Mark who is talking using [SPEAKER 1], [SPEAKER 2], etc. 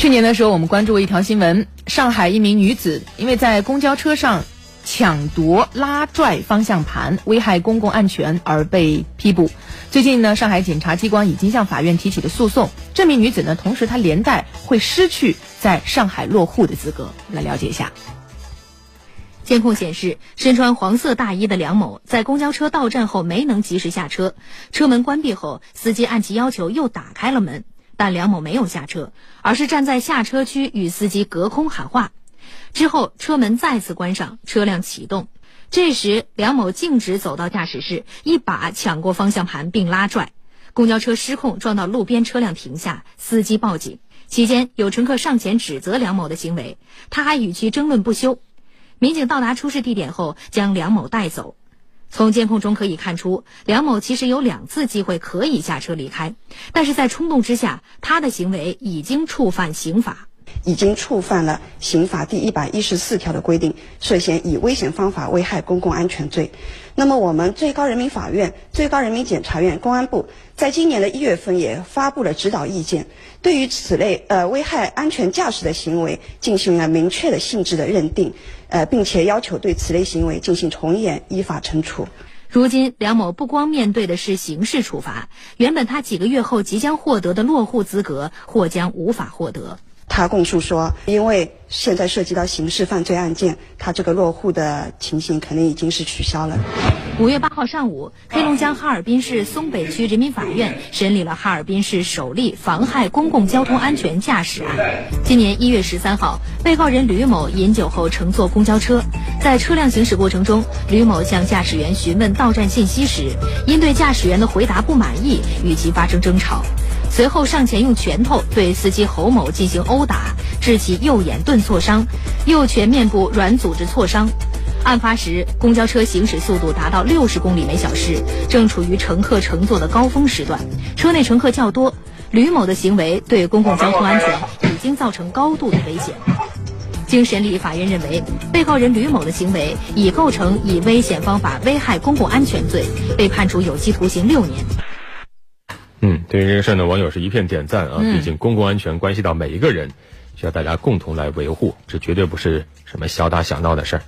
[SPEAKER 1] 去年的时候，我们关注过一条新闻：上海一名女子因为在公交车上抢夺、拉拽方向盘，危害公共安全而被批捕。最近呢，上海检察机关已经向法院提起了诉讼。这名女子呢，同时她连带会失去在上海落户的资格。来了解一下。
[SPEAKER 2] 监控显示，身穿黄色大衣的梁某在公交车到站后没能及时下车，车门关闭后，司机按其要求又打开了门。但梁某没有下车，而是站在下车区与司机隔空喊话。之后车门再次关上，车辆启动。这时梁某径直走到驾驶室，一把抢过方向盘并拉拽，公交车失控撞到路边车辆停下，司机报警。期间有乘客上前指责梁某的行为，他还与其争论不休。民警到达出事地点后，将梁某带走。从监控中可以看出，梁某其实有两次机会可以下车离开，但是在冲动之下，他的行为已经触犯刑法，
[SPEAKER 3] 已经触犯了刑法第一百一十四条的规定，涉嫌以危险方法危害公共安全罪。那么，我们最高人民法院、最高人民检察院、公安部在今年的一月份也发布了指导意见，对于此类呃危害安全驾驶的行为进行了明确的性质的认定。呃，并且要求对此类行为进行从严依法惩处。
[SPEAKER 2] 如今，梁某不光面对的是刑事处罚，原本他几个月后即将获得的落户资格或将无法获得。
[SPEAKER 3] 他供述说，因为现在涉及到刑事犯罪案件，他这个落户的情形肯定已经是取消了。
[SPEAKER 2] 五月八号上午，黑龙江哈尔滨市松北区人民法院审理了哈尔滨市首例妨害公共交通安全驾驶案。今年一月十三号，被告人吕某饮酒后乘坐公交车，在车辆行驶过程中，吕某向驾驶员询问到站信息时，因对驾驶员的回答不满意，与其发生争吵。随后上前用拳头对司机侯某进行殴打，致其右眼钝挫伤，右拳面部软组织挫伤。案发时，公交车行驶速度达到六十公里每小时，正处于乘客乘坐的高峰时段，车内乘客较多。吕某的行为对公共交通安全已经造成高度的危险。经审理，法院认为，被告人吕某的行为已构成以危险方法危害公共安全罪，被判处有期徒刑六年。
[SPEAKER 4] 嗯，对于这个事儿呢，网友是一片点赞啊！毕竟公共安全关系到每一个人，需要大家共同来维护，这绝对不是什么小打小闹的事儿。